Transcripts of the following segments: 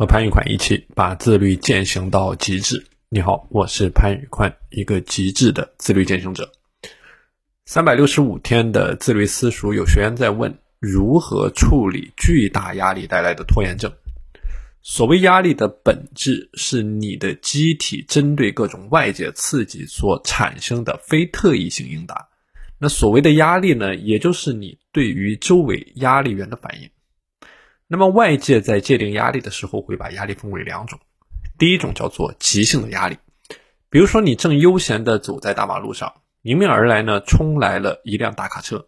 和潘宇宽一起把自律践行到极致。你好，我是潘宇宽，一个极致的自律践行者。三百六十五天的自律私塾，有学员在问如何处理巨大压力带来的拖延症。所谓压力的本质是你的机体针对各种外界刺激所产生的非特异性应答。那所谓的压力呢，也就是你对于周围压力源的反应。那么外界在界定压力的时候，会把压力分为两种。第一种叫做急性的压力，比如说你正悠闲地走在大马路上，迎面而来呢冲来了一辆大卡车，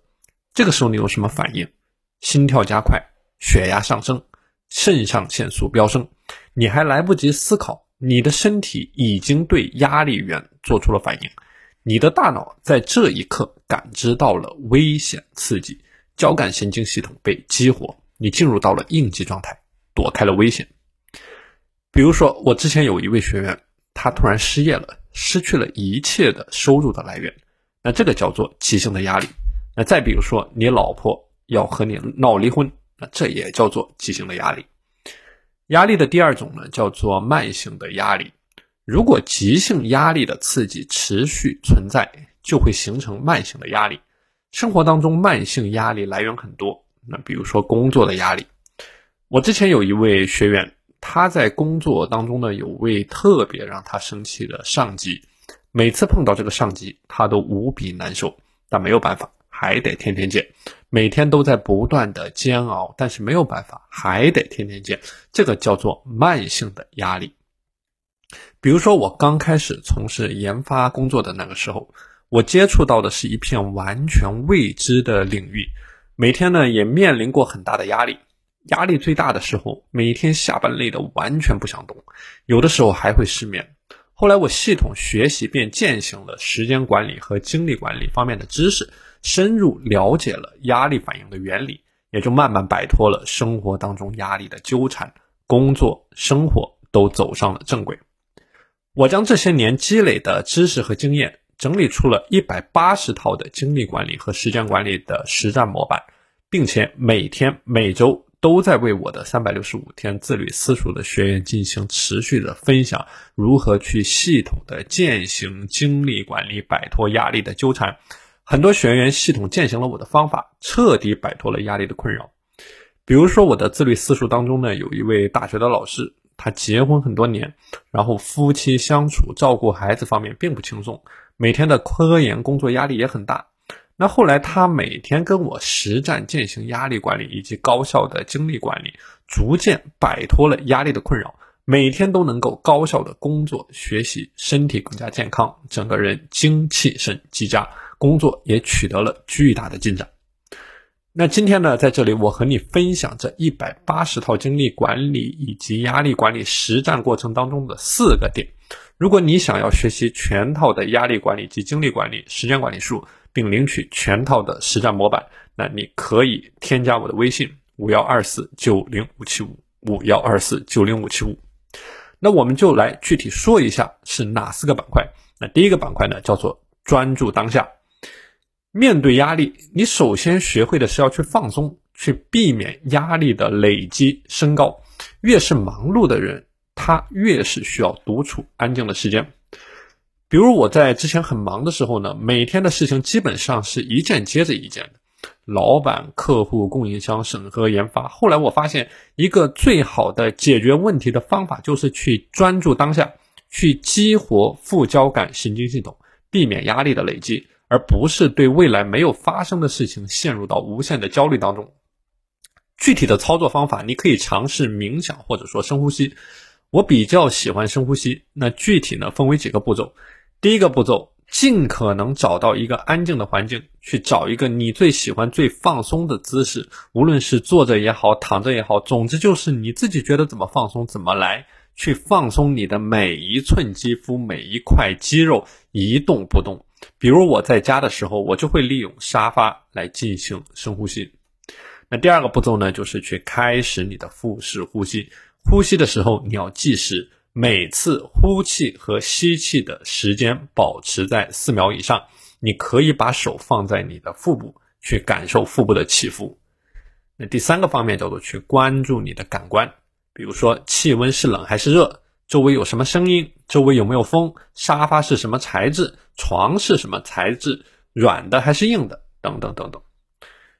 这个时候你有什么反应？心跳加快，血压上升，肾上腺素飙升，你还来不及思考，你的身体已经对压力源做出了反应，你的大脑在这一刻感知到了危险刺激，交感神经系统被激活。你进入到了应激状态，躲开了危险。比如说，我之前有一位学员，他突然失业了，失去了一切的收入的来源，那这个叫做急性的压力。那再比如说，你老婆要和你闹离婚，那这也叫做急性的压力。压力的第二种呢，叫做慢性的压力。如果急性压力的刺激持续存在，就会形成慢性的压力。生活当中，慢性压力来源很多。那比如说工作的压力，我之前有一位学员，他在工作当中呢，有位特别让他生气的上级，每次碰到这个上级，他都无比难受，但没有办法，还得天天见，每天都在不断的煎熬，但是没有办法，还得天天见，这个叫做慢性的压力。比如说我刚开始从事研发工作的那个时候，我接触到的是一片完全未知的领域。每天呢也面临过很大的压力，压力最大的时候，每天下班累得完全不想动，有的时候还会失眠。后来我系统学习并践行了时间管理和精力管理方面的知识，深入了解了压力反应的原理，也就慢慢摆脱了生活当中压力的纠缠，工作生活都走上了正轨。我将这些年积累的知识和经验。整理出了一百八十套的精力管理和时间管理的实战模板，并且每天每周都在为我的三百六十五天自律私塾的学员进行持续的分享，如何去系统的践行精力管理，摆脱压力的纠缠。很多学员系统践行了我的方法，彻底摆脱了压力的困扰。比如说，我的自律私塾当中呢，有一位大学的老师，他结婚很多年，然后夫妻相处、照顾孩子方面并不轻松。每天的科研工作压力也很大，那后来他每天跟我实战践行压力管理以及高效的精力管理，逐渐摆脱了压力的困扰，每天都能够高效的工作学习，身体更加健康，整个人精气神极佳，工作也取得了巨大的进展。那今天呢，在这里我和你分享这一百八十套精力管理以及压力管理实战过程当中的四个点。如果你想要学习全套的压力管理及精力管理、时间管理术，并领取全套的实战模板，那你可以添加我的微信五幺二四九零五七五五幺二四九零五七五。那我们就来具体说一下是哪四个板块。那第一个板块呢，叫做专注当下。面对压力，你首先学会的是要去放松，去避免压力的累积升高。越是忙碌的人。他越是需要独处安静的时间，比如我在之前很忙的时候呢，每天的事情基本上是一件接着一件的，老板、客户、供应商、审核、研发。后来我发现，一个最好的解决问题的方法就是去专注当下，去激活副交感神经系统，避免压力的累积，而不是对未来没有发生的事情陷入到无限的焦虑当中。具体的操作方法，你可以尝试冥想或者说深呼吸。我比较喜欢深呼吸，那具体呢分为几个步骤。第一个步骤，尽可能找到一个安静的环境，去找一个你最喜欢、最放松的姿势，无论是坐着也好，躺着也好，总之就是你自己觉得怎么放松怎么来，去放松你的每一寸肌肤、每一块肌肉，一动不动。比如我在家的时候，我就会利用沙发来进行深呼吸。那第二个步骤呢，就是去开始你的腹式呼吸。呼吸的时候，你要计时，每次呼气和吸气的时间保持在四秒以上。你可以把手放在你的腹部，去感受腹部的起伏。那第三个方面叫做去关注你的感官，比如说气温是冷还是热，周围有什么声音，周围有没有风，沙发是什么材质，床是什么材质，软的还是硬的，等等等等。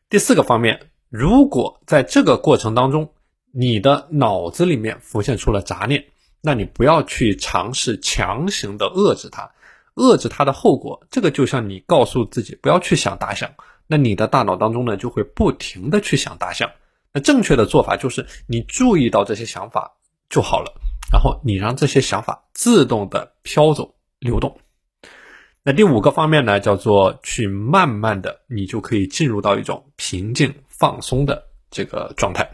第四个方面，如果在这个过程当中，你的脑子里面浮现出了杂念，那你不要去尝试强行的遏制它，遏制它的后果，这个就像你告诉自己不要去想大象，那你的大脑当中呢就会不停的去想大象。那正确的做法就是你注意到这些想法就好了，然后你让这些想法自动的飘走流动。那第五个方面呢，叫做去慢慢的，你就可以进入到一种平静放松的这个状态。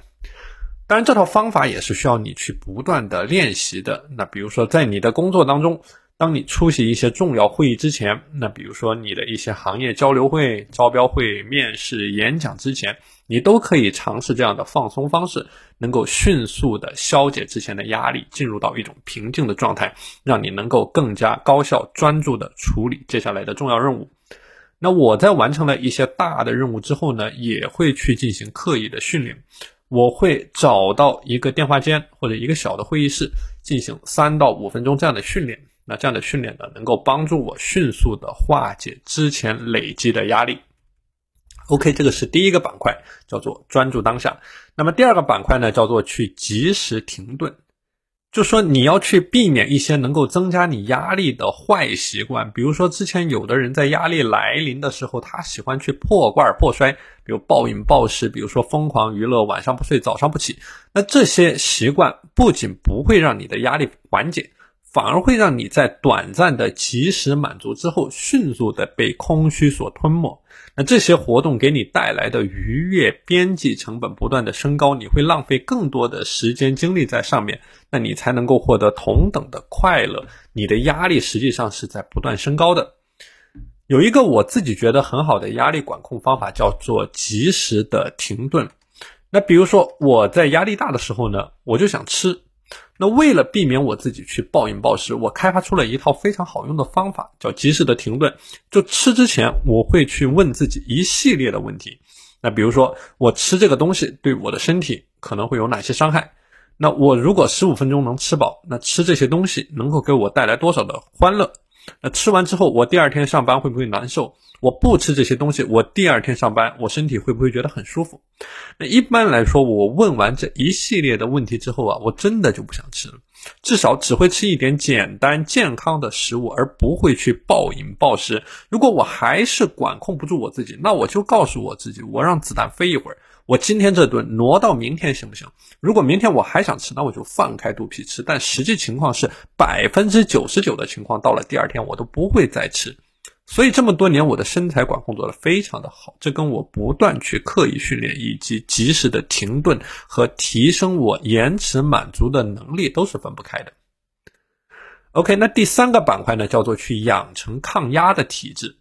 当然，这套方法也是需要你去不断的练习的。那比如说，在你的工作当中，当你出席一些重要会议之前，那比如说你的一些行业交流会、招标会、面试、演讲之前。你都可以尝试这样的放松方式，能够迅速的消解之前的压力，进入到一种平静的状态，让你能够更加高效专注的处理接下来的重要任务。那我在完成了一些大的任务之后呢，也会去进行刻意的训练。我会找到一个电话间或者一个小的会议室，进行三到五分钟这样的训练。那这样的训练呢，能够帮助我迅速的化解之前累积的压力。OK，这个是第一个板块，叫做专注当下。那么第二个板块呢，叫做去及时停顿。就说你要去避免一些能够增加你压力的坏习惯，比如说之前有的人在压力来临的时候，他喜欢去破罐破摔，比如暴饮暴食，比如说疯狂娱乐，晚上不睡，早上不起。那这些习惯不仅不会让你的压力缓解。反而会让你在短暂的及时满足之后，迅速的被空虚所吞没。那这些活动给你带来的愉悦边际成本不断的升高，你会浪费更多的时间精力在上面，那你才能够获得同等的快乐。你的压力实际上是在不断升高的。有一个我自己觉得很好的压力管控方法，叫做及时的停顿。那比如说我在压力大的时候呢，我就想吃。那为了避免我自己去暴饮暴食，我开发出了一套非常好用的方法，叫及时的停顿。就吃之前，我会去问自己一系列的问题。那比如说，我吃这个东西对我的身体可能会有哪些伤害？那我如果十五分钟能吃饱，那吃这些东西能够给我带来多少的欢乐？那吃完之后，我第二天上班会不会难受？我不吃这些东西，我第二天上班，我身体会不会觉得很舒服？那一般来说，我问完这一系列的问题之后啊，我真的就不想吃了，至少只会吃一点简单健康的食物，而不会去暴饮暴食。如果我还是管控不住我自己，那我就告诉我自己，我让子弹飞一会儿。我今天这顿挪到明天行不行？如果明天我还想吃，那我就放开肚皮吃。但实际情况是，百分之九十九的情况到了第二天我都不会再吃。所以这么多年我的身材管控做得非常的好，这跟我不断去刻意训练以及及时的停顿和提升我延迟满足的能力都是分不开的。OK，那第三个板块呢，叫做去养成抗压的体质。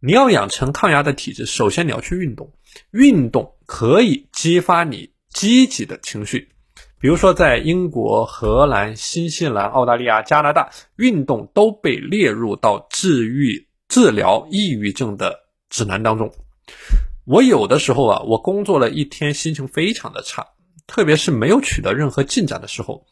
你要养成抗压的体质，首先你要去运动。运动可以激发你积极的情绪，比如说在英国、荷兰、新西兰、澳大利亚、加拿大，运动都被列入到治愈、治疗抑郁症的指南当中。我有的时候啊，我工作了一天，心情非常的差，特别是没有取得任何进展的时候，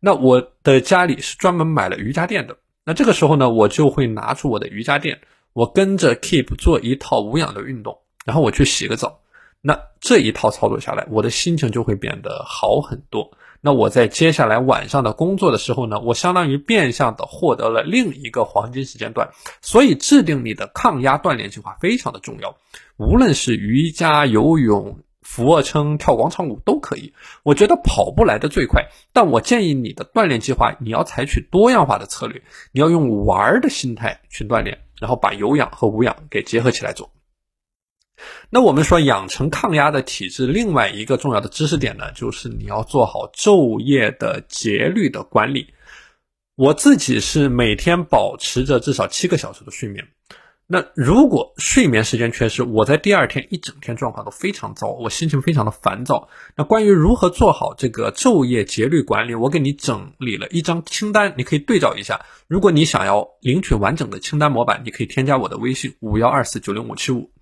那我的家里是专门买了瑜伽垫的。那这个时候呢，我就会拿出我的瑜伽垫，我跟着 Keep 做一套无氧的运动。然后我去洗个澡，那这一套操作下来，我的心情就会变得好很多。那我在接下来晚上的工作的时候呢，我相当于变相的获得了另一个黄金时间段。所以制定你的抗压锻炼计划非常的重要，无论是瑜伽、游泳、俯卧撑、跳广场舞都可以。我觉得跑步来的最快，但我建议你的锻炼计划你要采取多样化的策略，你要用玩的心态去锻炼，然后把有氧和无氧给结合起来做。那我们说养成抗压的体质，另外一个重要的知识点呢，就是你要做好昼夜的节律的管理。我自己是每天保持着至少七个小时的睡眠。那如果睡眠时间缺失，我在第二天一整天状况都非常糟，我心情非常的烦躁。那关于如何做好这个昼夜节律管理，我给你整理了一张清单，你可以对照一下。如果你想要领取完整的清单模板，你可以添加我的微信五幺二四九零五七五。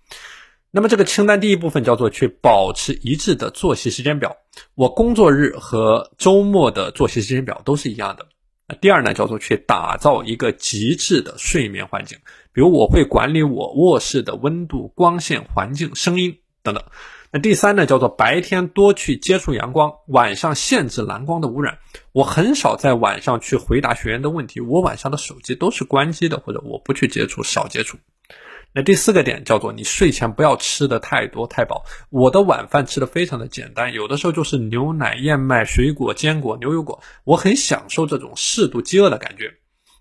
那么这个清单第一部分叫做去保持一致的作息时间表，我工作日和周末的作息时间表都是一样的。那第二呢，叫做去打造一个极致的睡眠环境，比如我会管理我卧室的温度、光线、环境、声音等等。那第三呢，叫做白天多去接触阳光，晚上限制蓝光的污染。我很少在晚上去回答学员的问题，我晚上的手机都是关机的，或者我不去接触，少接触。那第四个点叫做你睡前不要吃的太多太饱。我的晚饭吃的非常的简单，有的时候就是牛奶、燕麦、水果、坚果、牛油果，我很享受这种适度饥饿的感觉。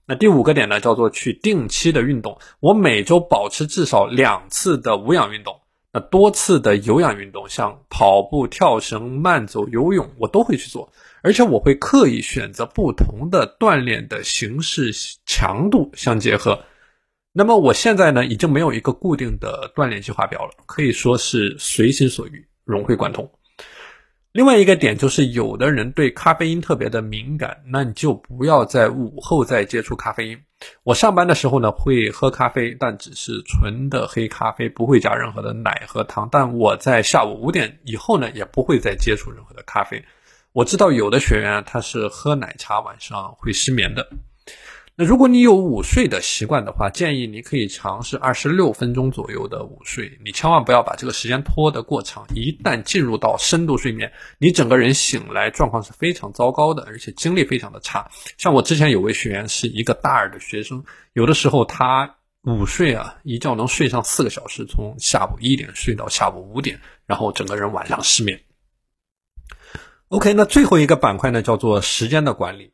那第五个点呢，叫做去定期的运动。我每周保持至少两次的无氧运动，那多次的有氧运动，像跑步、跳绳、慢走、游泳，我都会去做，而且我会刻意选择不同的锻炼的形式、强度相结合。那么我现在呢，已经没有一个固定的锻炼计划表了，可以说是随心所欲，融会贯通。另外一个点就是，有的人对咖啡因特别的敏感，那你就不要在午后再接触咖啡因。我上班的时候呢，会喝咖啡，但只是纯的黑咖啡，不会加任何的奶和糖。但我在下午五点以后呢，也不会再接触任何的咖啡。我知道有的学员他是喝奶茶，晚上会失眠的。如果你有午睡的习惯的话，建议你可以尝试二十六分钟左右的午睡。你千万不要把这个时间拖得过长，一旦进入到深度睡眠，你整个人醒来状况是非常糟糕的，而且精力非常的差。像我之前有位学员是一个大二的学生，有的时候他午睡啊，一觉能睡上四个小时，从下午一点睡到下午五点，然后整个人晚上失眠。OK，那最后一个板块呢，叫做时间的管理。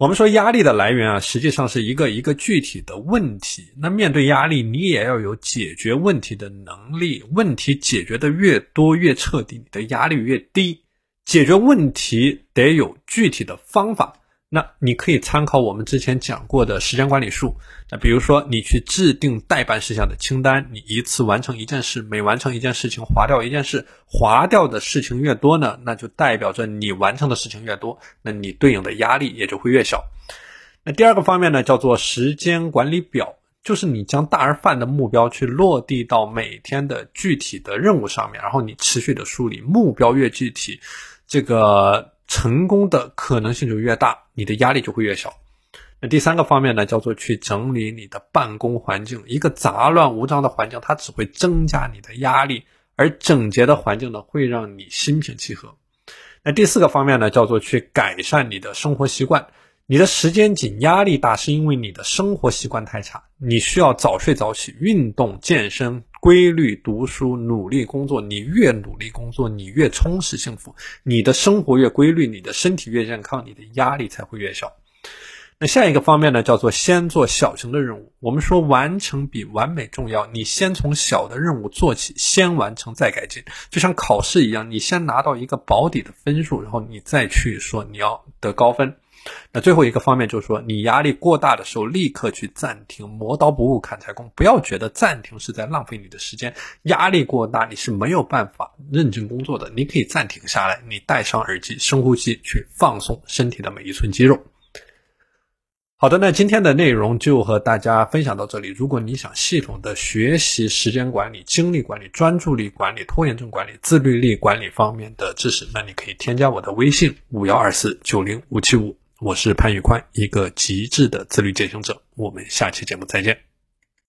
我们说压力的来源啊，实际上是一个一个具体的问题。那面对压力，你也要有解决问题的能力。问题解决的越多越彻底，你的压力越低。解决问题得有具体的方法。那你可以参考我们之前讲过的时间管理术。那比如说，你去制定待办事项的清单，你一次完成一件事，每完成一件事情划掉一件事，划掉的事情越多呢，那就代表着你完成的事情越多，那你对应的压力也就会越小。那第二个方面呢，叫做时间管理表，就是你将大而泛的目标去落地到每天的具体的任务上面，然后你持续的梳理目标越具体，这个。成功的可能性就越大，你的压力就会越小。那第三个方面呢，叫做去整理你的办公环境。一个杂乱无章的环境，它只会增加你的压力；而整洁的环境呢，会让你心平气和。那第四个方面呢，叫做去改善你的生活习惯。你的时间紧、压力大，是因为你的生活习惯太差。你需要早睡早起、运动、健身。规律读书，努力工作。你越努力工作，你越充实幸福。你的生活越规律，你的身体越健康，你的压力才会越小。那下一个方面呢，叫做先做小型的任务。我们说完成比完美重要，你先从小的任务做起，先完成再改进，就像考试一样，你先拿到一个保底的分数，然后你再去说你要得高分。那最后一个方面就是说，你压力过大的时候，立刻去暂停，磨刀不误砍柴工，不要觉得暂停是在浪费你的时间。压力过大，你是没有办法认真工作的。你可以暂停下来，你戴上耳机，深呼吸，去放松身体的每一寸肌肉。好的，那今天的内容就和大家分享到这里。如果你想系统的学习时间管理、精力管理、专注力管理、拖延症管理、自律力管理方面的知识，那你可以添加我的微信五幺二四九零五七五。我是潘宇宽，一个极致的自律践行者。我们下期节目再见。